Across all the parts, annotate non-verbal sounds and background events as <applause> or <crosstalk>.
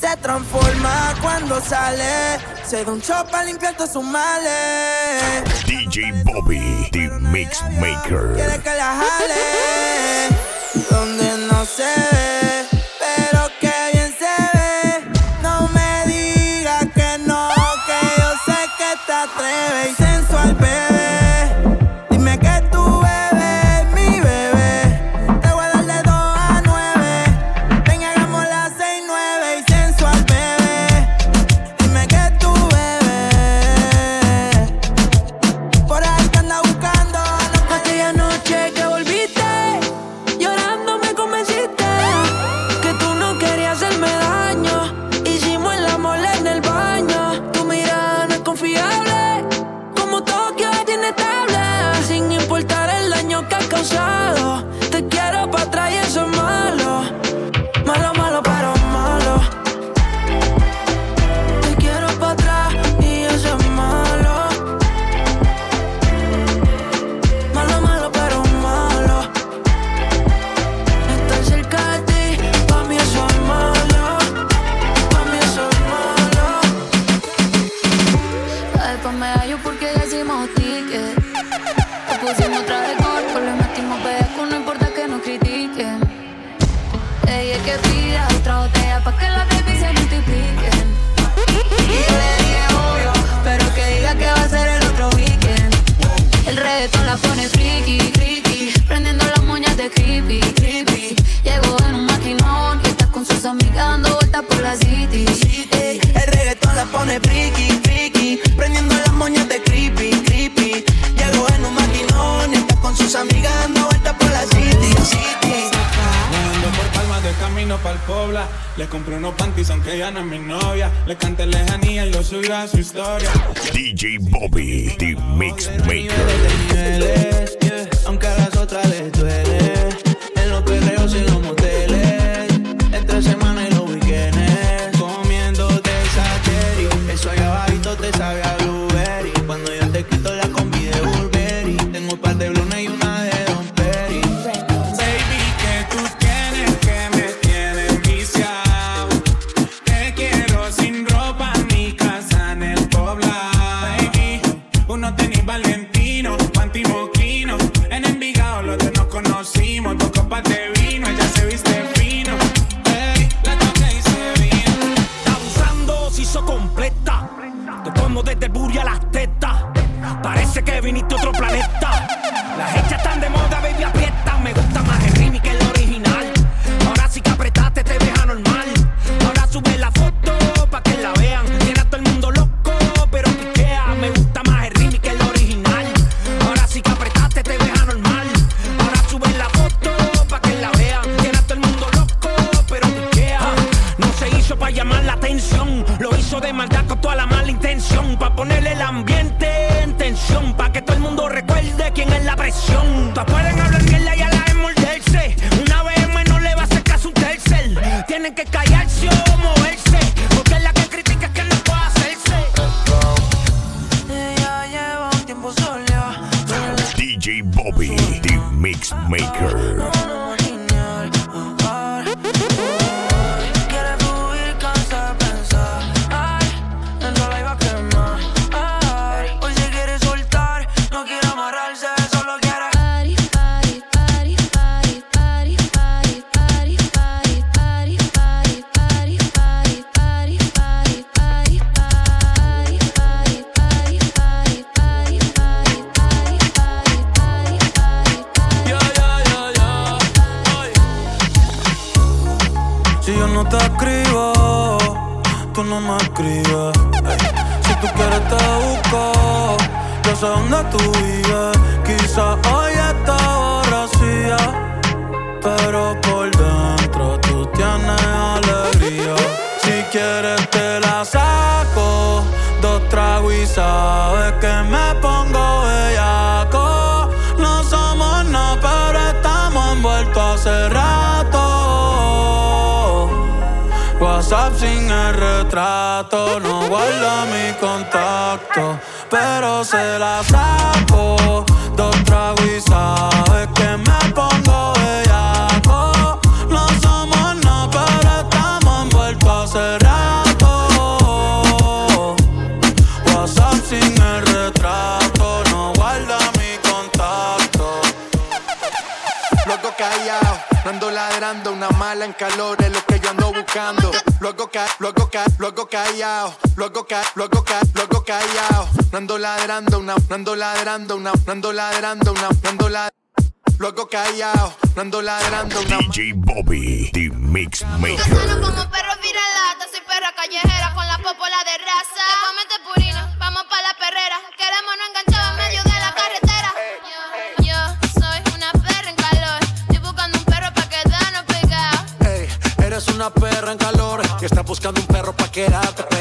Se transforma cuando sale. Según Chopa limpiar todos sus males. DJ Bobby, The Mix Maker. Quiere que la jale. Donde no se ve. Y dije que pida otra botella pa' que la baby se multiplique. Y le dije obvio, pero que diga que va a ser el otro weekend. El reggaetón la pone friki, friki, prendiendo las moñas de creepy, creepy. Llegó en un maquinón y está con sus amigas dando vueltas por la city. El reggaetón la pone friki, friki, prendiendo las moñas de creepy, creepy. Llegó en un maquinón y está con sus amigas camino pa'l pobla. Le compré unos panties aunque ya no es mi novia. Le canté lejanía y lo subí a su historia. DJ Bobby, The Mix Maker. sabe que me pongo bellaco. No somos nada, pero estamos envueltos hace rato. WhatsApp sin el retrato, no guarda mi contacto, pero se la saco. Dos tragos ponerla en calor es lo que yo ando buscando. Luego ca, luego ca, luego callao. Luego ca, luego ca, luego callao. No ando ladrando una, no ando ladrando una, no ando ladrando una, no ando ladrando. Luego callao, no ando ladrando una. DJ Bobby, the Mix Yo Maker. como perro viralata, soy perra callejera con la popola de raza. Te comete purina, vamos pa' la perrera. Queremos no enganchar en medio de una perra en calor y estás buscando un perro pa' quedarte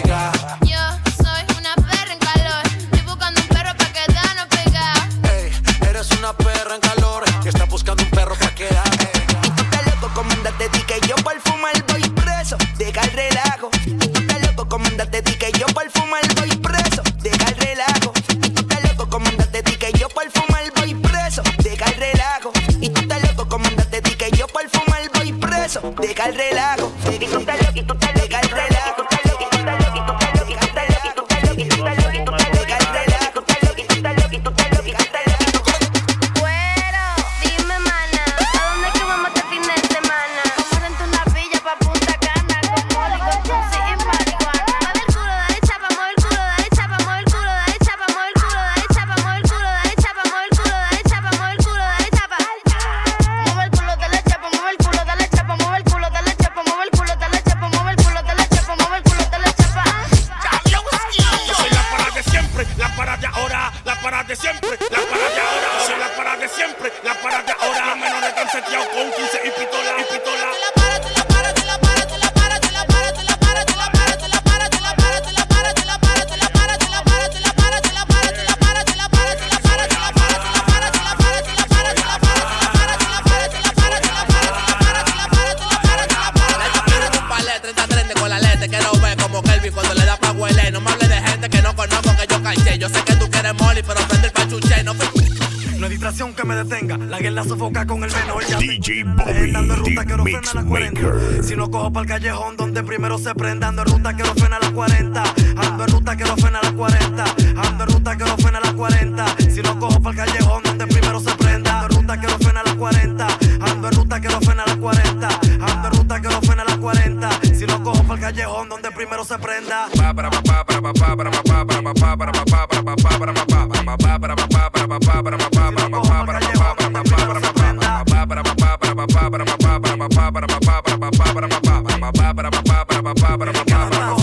No que me detenga, la guerra sofoca con el menor. Ya DJ Bobby, ruta, the quiero Mix frenar a 40. Maker. Si no cojo para el callejón donde primero se prenda, ando en ruta, quiero frenar a las 40. Ando en ruta, quiero frenar a las 40. Ando en ruta, quiero frenar a las 40. Si no cojo para el callejón donde primero se prenda, ando en ruta, quiero frenar a las 40. Ando en ruta, quiero frenar a las 40. Ando en ruta, quiero frenar a las 40. Si no cojo para el callejón donde primero se prenda.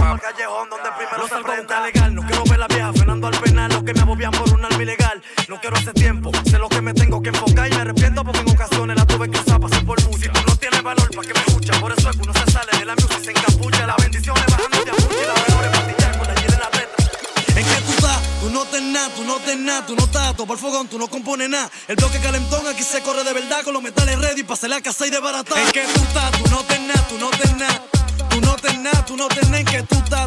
Al callejón donde primero no salgo a el fogón, tú no compones nada. El bloque calentón aquí se corre de verdad con los metales ready para hacer la casa y de barata. ¿En qué tú estás? Tú no tenés tú no tenés. Tú no tenés tú no tenés en qué tú estás,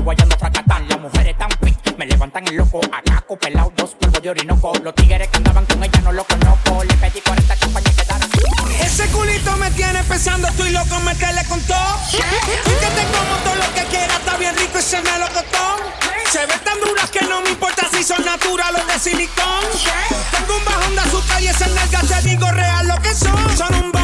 Amanecimos rapando y guayando fracatán. Las mujeres tan fit, me levantan el loco. A caco pelado, dos polvos de orinoco. Los tigres que andaban con ella no lo conozco. Le pedí 40 champañas y quedaron. Ese culito me tiene pensando, estoy loco, meterle con todo. Y que te como todo lo que quiera, está bien rico y se me lo costó. Se ven tan duras que no me importa si son naturales o de silicón. Tengo un bajón de azúcar y ese nalga te digo real lo que son. Son un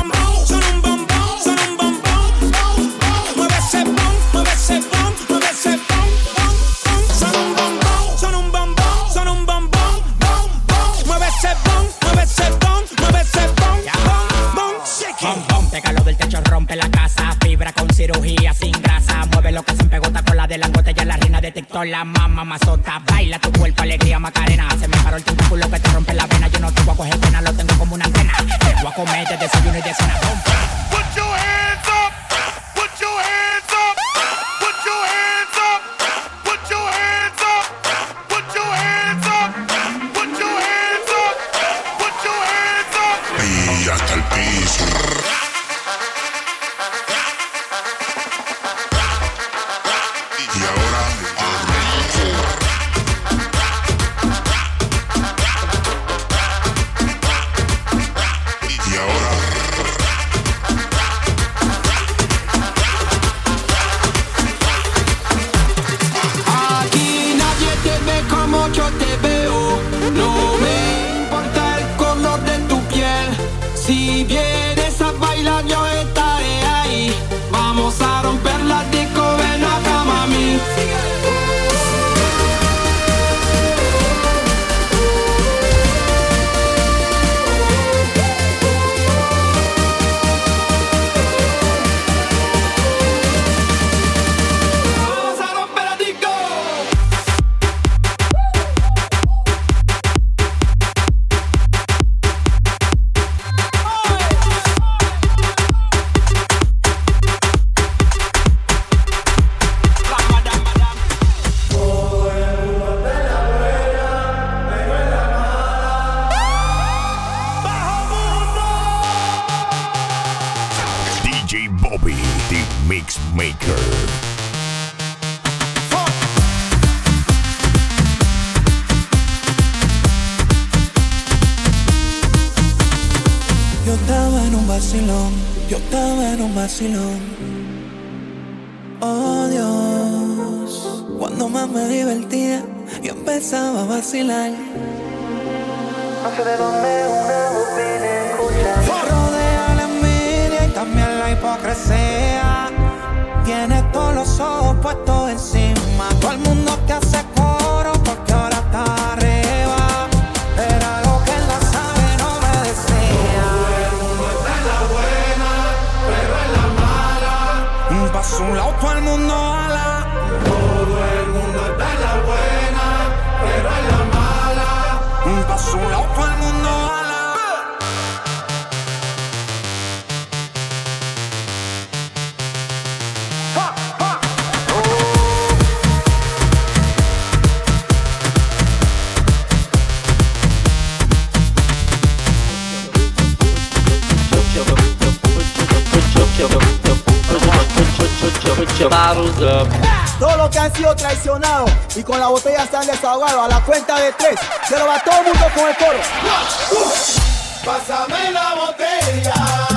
la mamá mazota. Baila tu cuerpo, alegría, macarena. Se me paró el tentáculo que te rompe la vena. Yo no te voy a coger pena, lo tengo como una antena. Te voy a comer de desayuno y de cena. Hipocresía. Tiene todos los ojos puestos encima. Todo el mundo que hace coro porque ahora está arriba. Era lo que él no sabe, no me decía. Paso un lado, todo el mundo Todos los que han sido traicionados y con la botella se han desahogado a la cuenta de tres. Se lo va todo el mundo con el coro. Pásame la botella.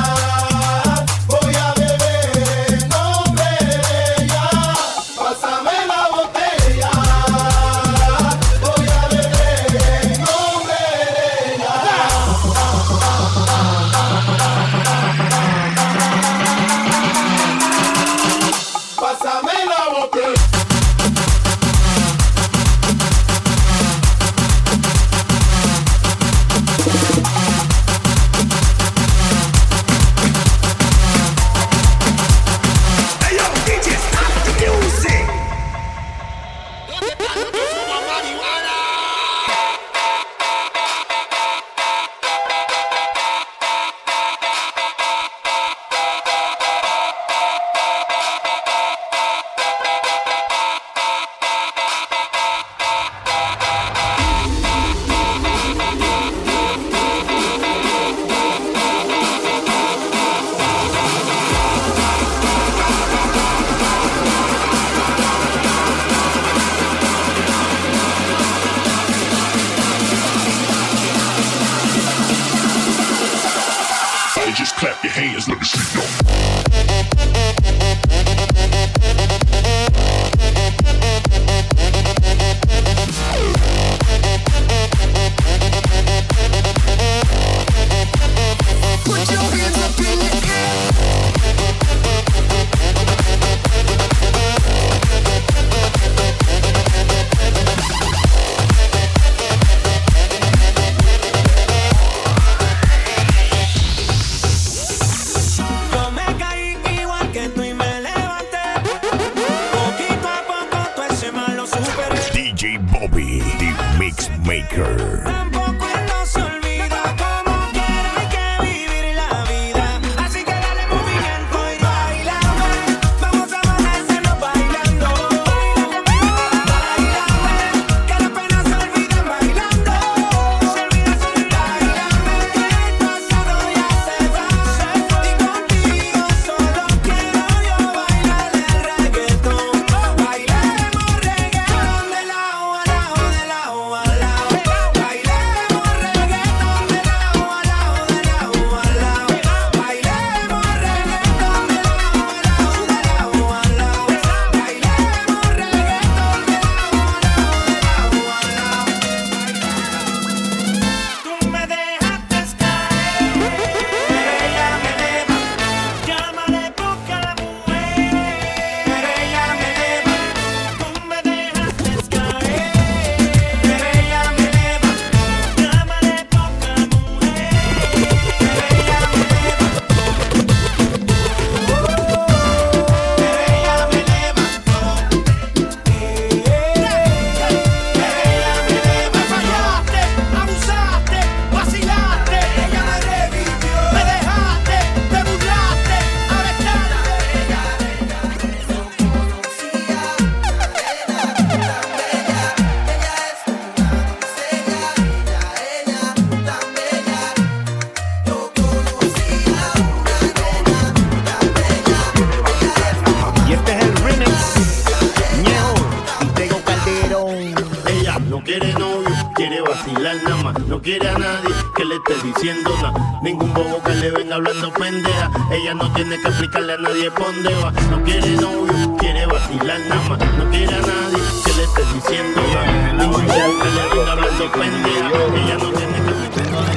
esté diciéndola. Ningún bobo que le venga hablando pendeja. Ella no tiene que explicarle a nadie dónde va. No quiere novio, quiere vacilar nada más. No quiere a nadie que le esté diciéndola. Ningún bobo que le venga hablando pendeja. Ella no tiene que explicarle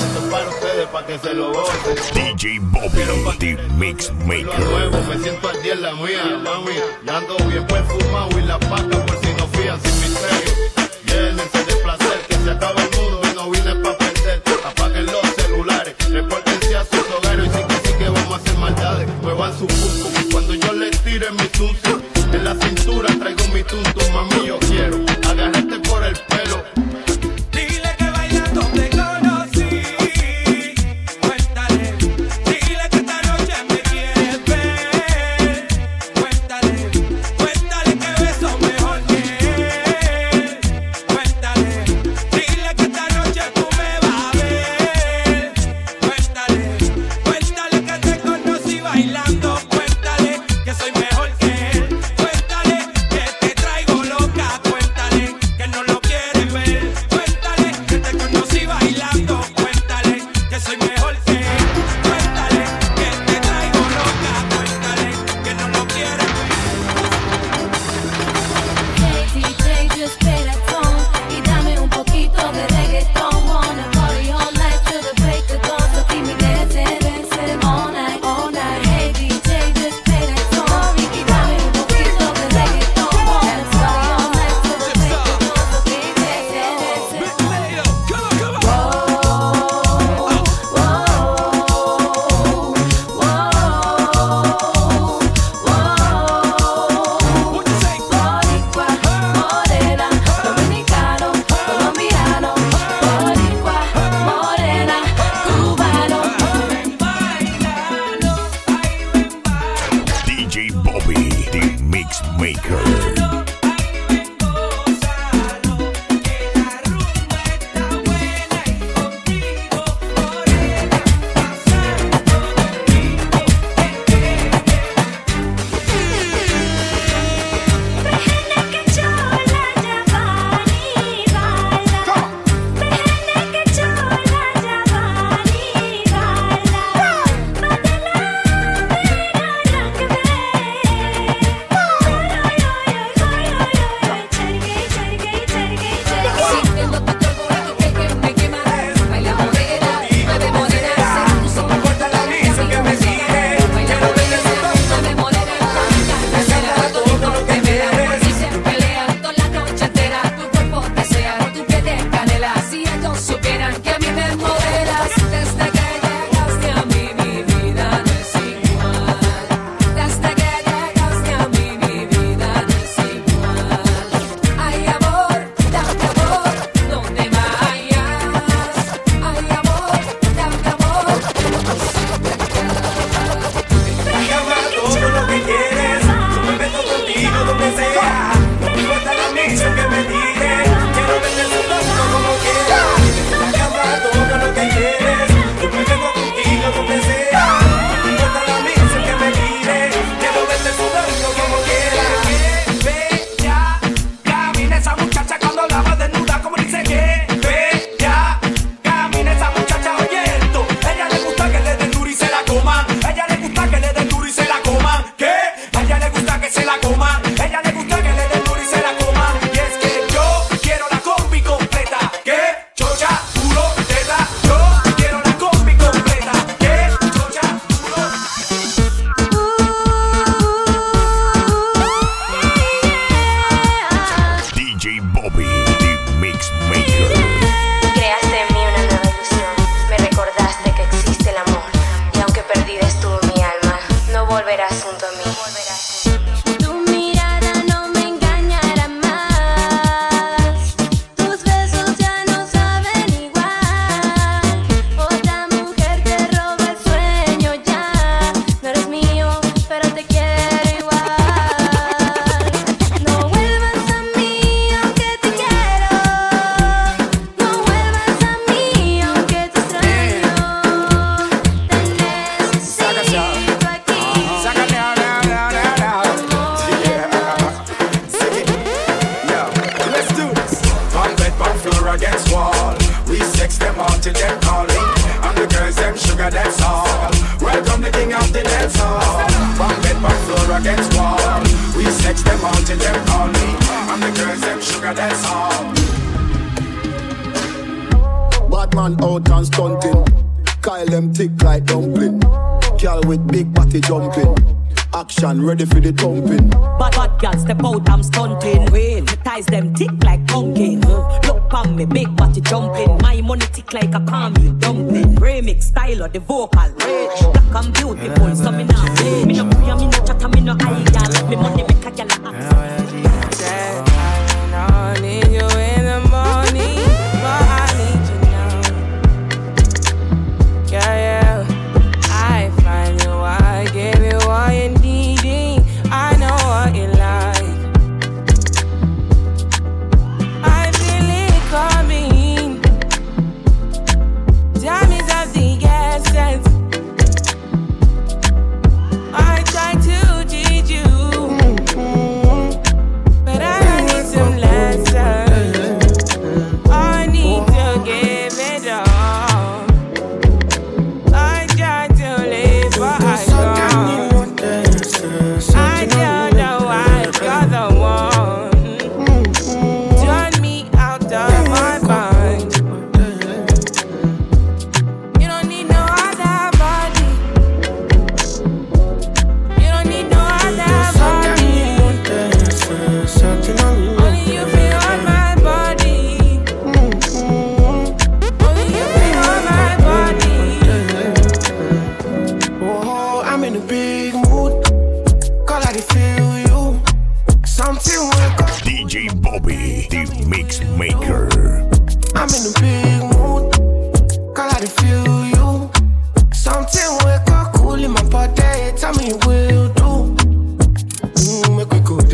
Esto para ustedes, para que se lo gocen. DJ Bobby, The Mix Maker. Nuevo, me siento al día en la mía, mami. Ya ando bien perfumado y la paca por si no fían sin misterio. Llénense de placer que se acaba apaguen los celulares, repórtense a sus hogares y sí que sí que vamos a hacer maldades, muevan su cuco, cuando yo les tire mi tunsi, en la cintura traigo mi tuntum, mami yo quiero.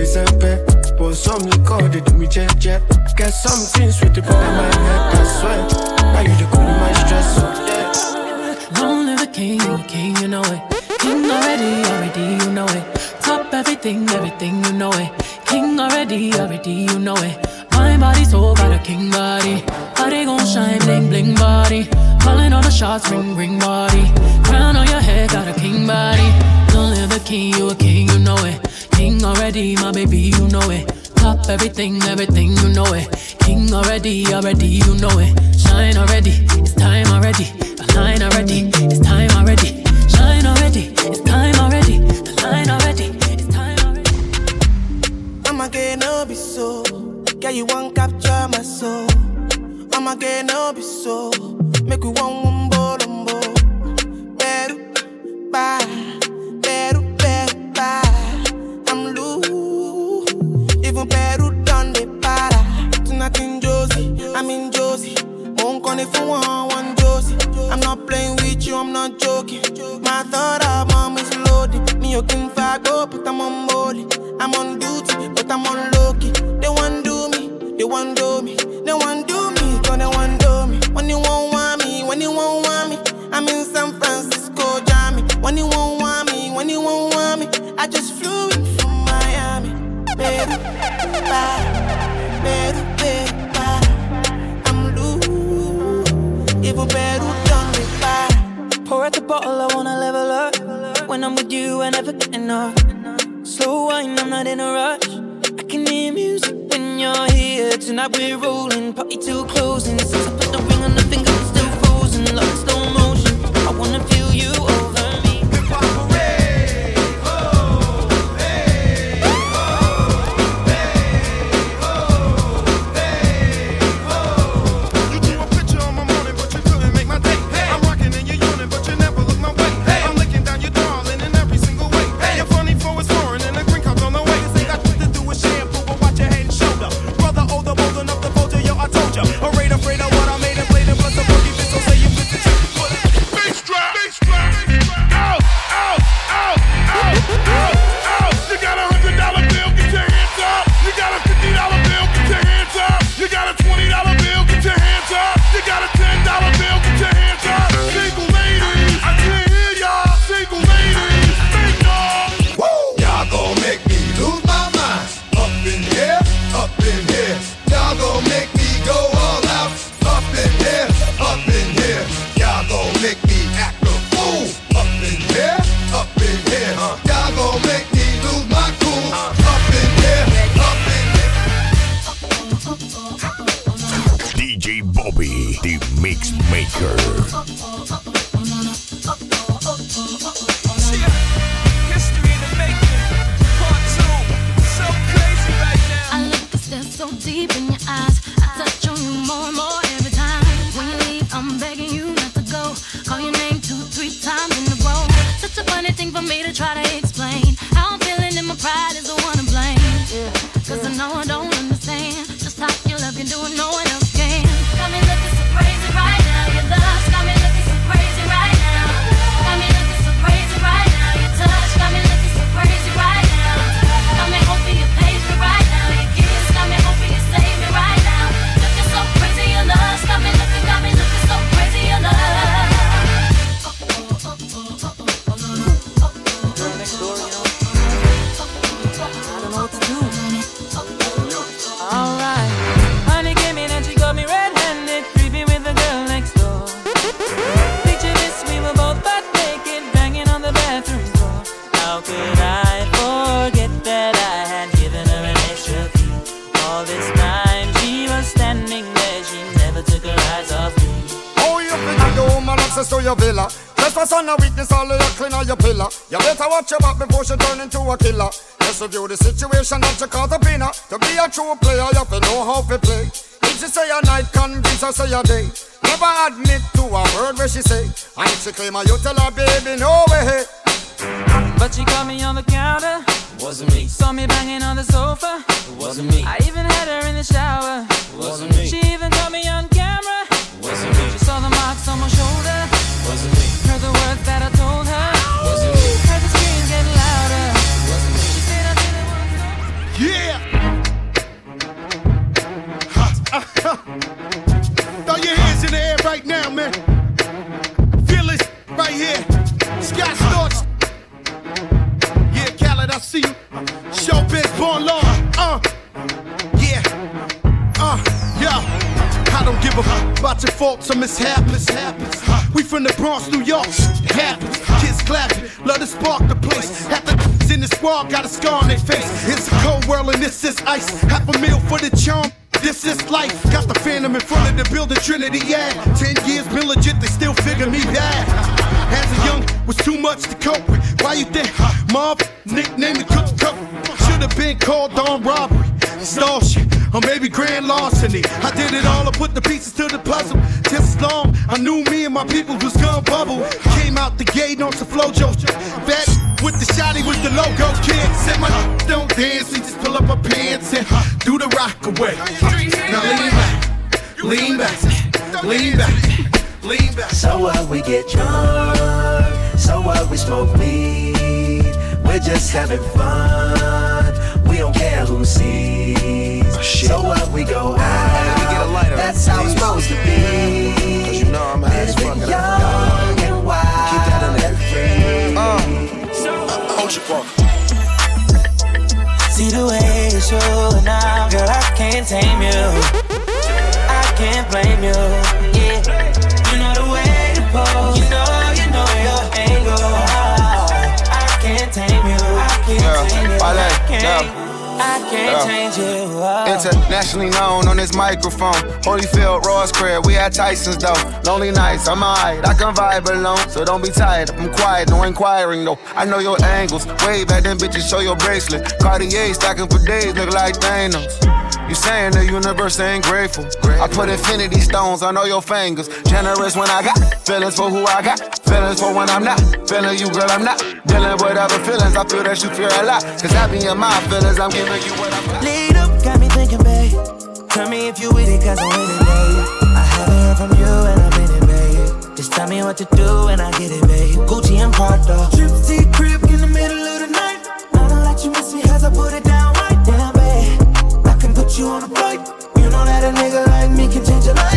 December. But some liquor, they do me jet jet. Get something sweet to put in my head. I swear. Now you the cool my stress. So yeah. Long live the king, you king, you know it. King already, already, you know it. Top everything, everything, you know it. King already, already, you know it. My body so got a king body. Body gon' shine, bling, bling body. Calling all the shots, ring, ring body. Crown on your head, got a king body. Don't live the king, you a king, you know it. King already, my baby, you know it. Top everything, everything, you know it. King already, already, you know it. Shine already, it's time already. The line already, it's time already. Shine already, it's time already. The line already, it's time already. I'ma get no be so. Yeah, you won't capture my soul. I'ma get no be so. Make we one one bolombo. Beru, bye. Beru, beru, bye. I'm loose. Even Peru done the para. Tonight in Josie, I'm in Josie. Won't call it for one, one Josie. I'm not playing with you, I'm not joking. My thought of mom is loaded. Me, you can go, but I'm on molly. I'm on duty, but I'm on low key. They want do me, they want do me, they want do me, cause they want do me. When you won't want me, when you won't want me, I'm in San Francisco, Jammy. When you won't want me, when you won't want me, I just flew in from Miami. Peru, bye, Peru, Peru, bye. I'm loose, even Peru done me bye. Pour out the bottle, I wanna level up. When I'm with you, I never get enough. Slow wine, I'm not in a rush. I can hear music you're here. Tonight we're rolling, party till closing. Since I put the ring on the finger, it's still frozen. Like slow motion. I wanna feel you over Maker. Villa? Trespass on a witness, all of your clean on your pillar. You better watch your back before she turn into a killer. Just review the situation that you caught up in her. Uh, to be a true player, you have to know how to play. If she say a night, convince her say a day. Never admit to a word where she say. And if she claim her, you tell her, baby, no way. But she caught me on the counter. Wasn't me. Saw me banging on the sofa. Wasn't me. I even had her in the shower. Wasn't me. She even caught me on camera. Wasn't me. She saw the marks on my shoulder. <laughs> Throw your hands in the air right now, man. Feel it right here. Scott Storch. Yeah, Khaled, I see you. Showbiz, born law. Uh, yeah. Uh, yo. I don't give a fuck about your faults or mishaps. We from the Bronx, New York. It happens. Kids clapping, love to spark the place. Half the in the squad got a scar on their face. It's a cold world and this is ice. Half a meal for the charm. This is life. Got the phantom in front of the building, Trinity, yeah. Ten years been legit, they still figure me bad. As a young, was too much to cope with. Why you think mob nickname the cook cook? Should have been called on robbery, shit, or maybe grand larceny. I did it all, I put the pieces to the puzzle. Just as long, I knew me and my people was gonna bubble. Came out the gate on some flojo. That with the shotty was the logo kid. Said my don't dance, he just pull up my pants and do the rock away. Now lean back, lean back, lean back, lean back. So what we get drunk, so what we smoke weed. We're just having fun, we don't care who sees. so what we go out, that's how it's supposed to be. Cause you know I'm high as fuck. Young and wild Keep that in there. Uh, Ocean Park. See the way you're showing now, girl, I can't tame you. I can't blame you. Yeah, you know the way to pose. You know, you know your angle. I can't tame you. I can't tame you. I can't. I can't Yeah. change. Oh. Internationally known on this microphone. Holyfield, Ross Crab, we had Tyson's though. Lonely nights, I'm alright, I can vibe alone. So don't be tired, I'm quiet, no inquiring though. I know your angles, way back then bitches show your bracelet. Cartier stacking for days, look like Thanos. You saying the universe ain't grateful. I put infinity stones on all your fingers. Generous when I got feelings for who I got. Feelings for when I'm not. Feeling you, girl, I'm not. Dealing with other feelings, I feel that you feel a lot. Cause I be in my feelings, I'm giving you what I'm Lead up, got me thinking, babe. Tell me if you with it, cause I'm with it, babe. I haven't heard from you and I'm in it, babe. Just tell me what to do and I get it, babe. Gucci and Prada. Trip to your crib in the middle of the night. I know that you miss me as I put it you on a flight. You know that a nigga like me can change your life,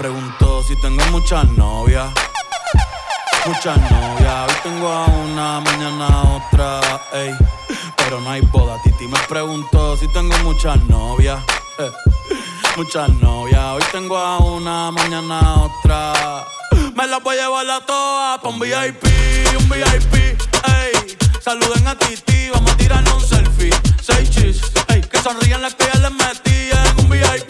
preguntó si tengo muchas novias. Muchas novias, hoy tengo a una, mañana otra, ey. Pero no hay boda. Titi me preguntó si tengo muchas novias. eh. <laughs> Muchas novias, hoy tengo a una, mañana otra. Me las voy a llevar a todas pa' un VIP, un VIP, ey. Saluden a Titi, vamos a tirarnos un selfie. Seis chis, ey. Que sonrían las que ya les metí en un VIP,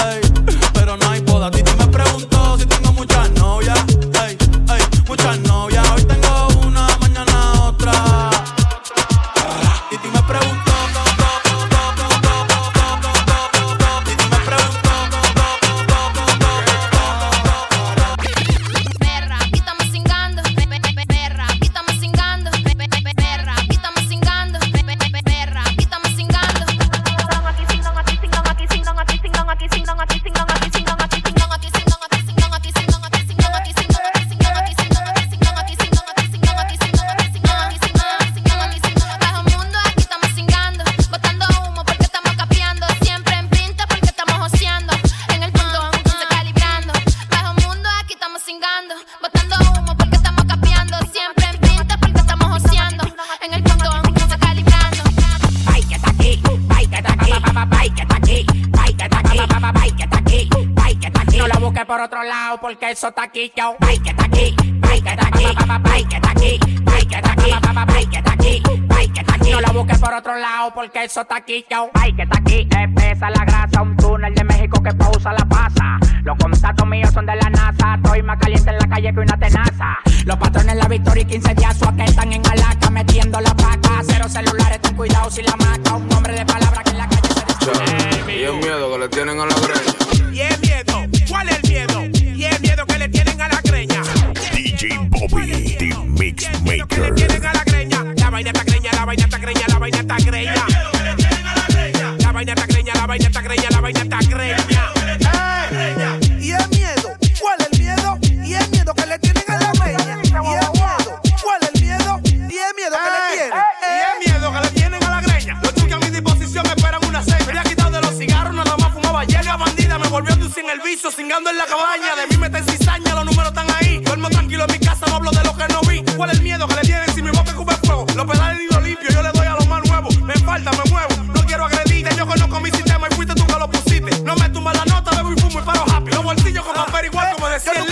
Por otro lado porque eso está aquí, yo. Ay, que está aquí, ay, que está aquí, que está aquí, ay, que está aquí, que está aquí, ay, que está aquí. No lo busques por otro lado porque eso está aquí, yo. Ay, que está aquí, espesa la grasa, un túnel de México que pausa la pasa. Los contactos míos son de la NASA, estoy más caliente en la calle que una tenaza. Los patrones la victoria y 15 días su que están en Alaca metiendo la paca. Cero celulares, ten cuidado si la maca. Un hombre de palabra que en la calle se Y el miedo que le tienen a la greña. Y el miedo, ¿cuál es el miedo? Y el miedo que le tienen a la greña. DJ Bobby, the Mix Maker. Vaina está greña, la vaina está greña, la vaina está greña. La vaina está greña, la vaina está greña, la vaina está greña. Y el miedo, ¿cuál es el miedo? Y el miedo que le tienen a la peña. Y el miedo, ¿cuál es el miedo? Y el miedo que le tienen. Y el miedo que le tienen a la greña. Los chuques a mi disposición esperan una seis. Me había quitado de los cigarros, nada más fumaba. Llega bandida, me volvió a inducir en el vicio, cingando en la cabaña. De mí me está cizaña, los números están ahí. Duermo tranquilo en mi casa, no hablo de lo que no vi. ¿Cuál es el miedo que le tienen que no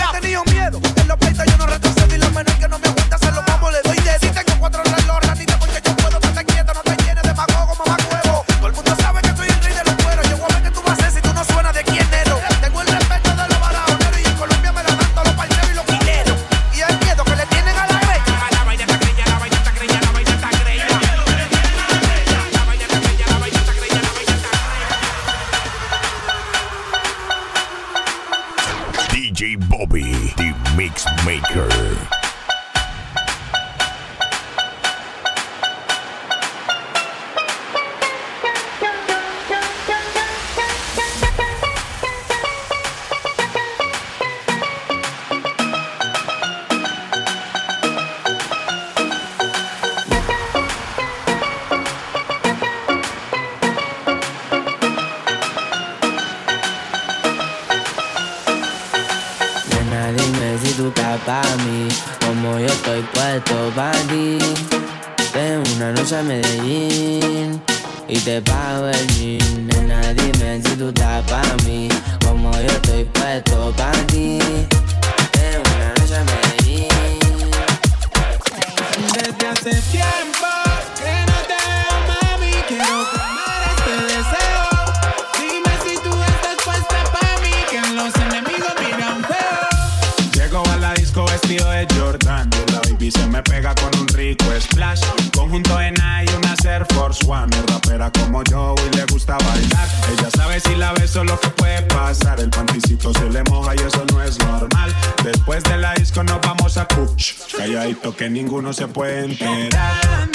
vestido de Jordan. La baby se me pega con un rico splash. Conjunto en I una Air Force One. Es rapera como yo y le gusta bailar. Ella sabe si la beso lo que puede pasar. El panticito se le moja y eso no es normal. Después de la disco nos vamos a cuch. Calladito que ninguno se puede enterar.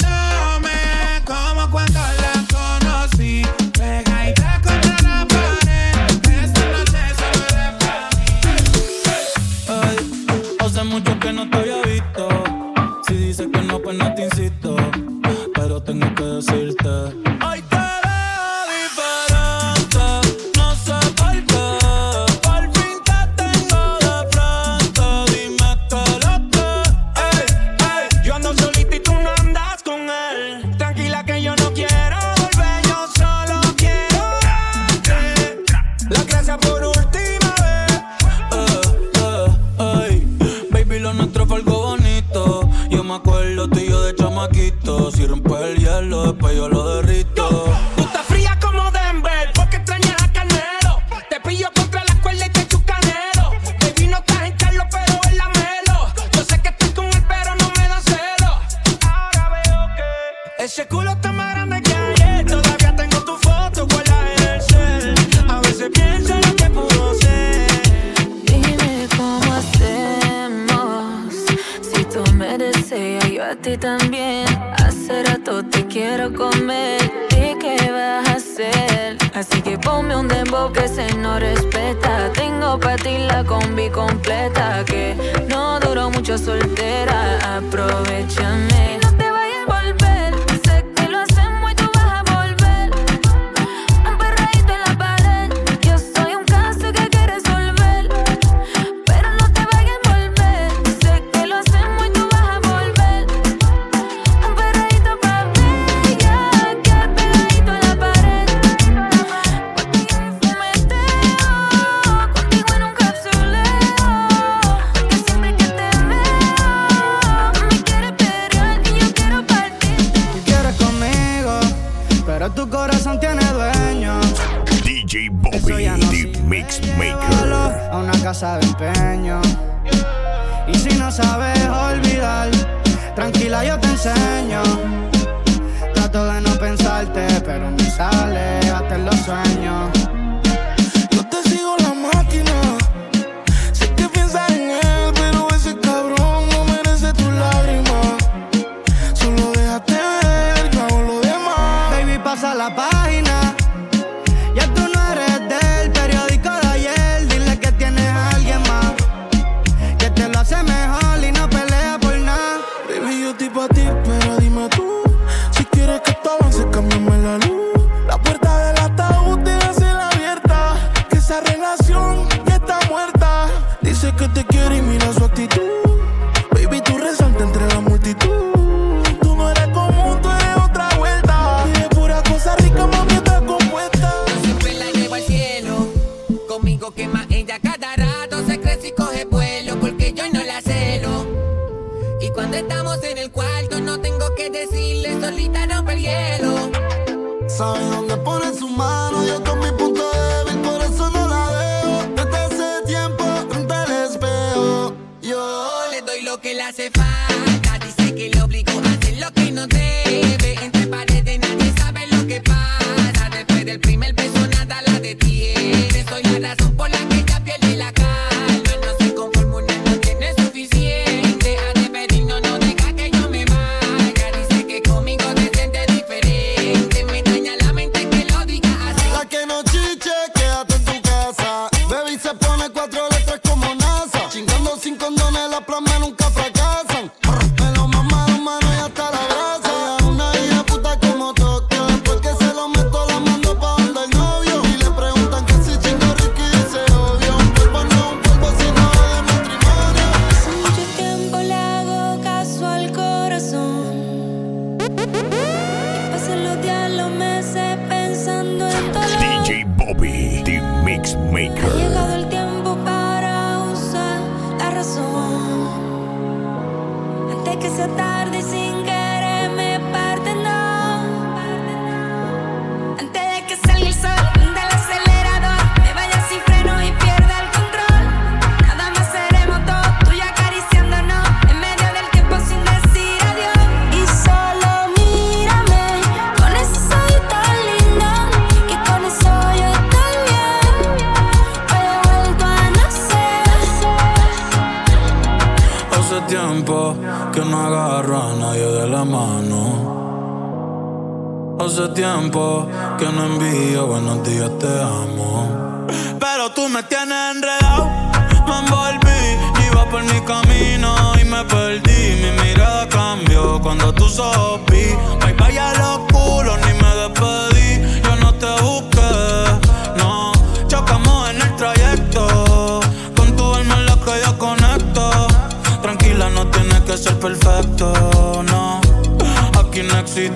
como cuando la conocí. mucho que no te había visto. Si dices que no, pues no te insisto. también. Hace rato te quiero comer. ¿Y qué vas a hacer? Así que ponme un dembow que se no respeta. Tengo para ti la combi completa. Que no duró mucho soltera. Aprovechame.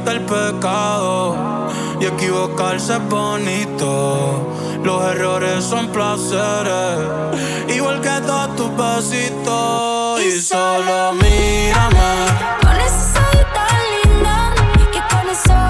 el pecado y equivocarse es bonito. Los errores son placeres, igual que todos tus besitos. Y solo mírame. Con esa tan linda que con eso.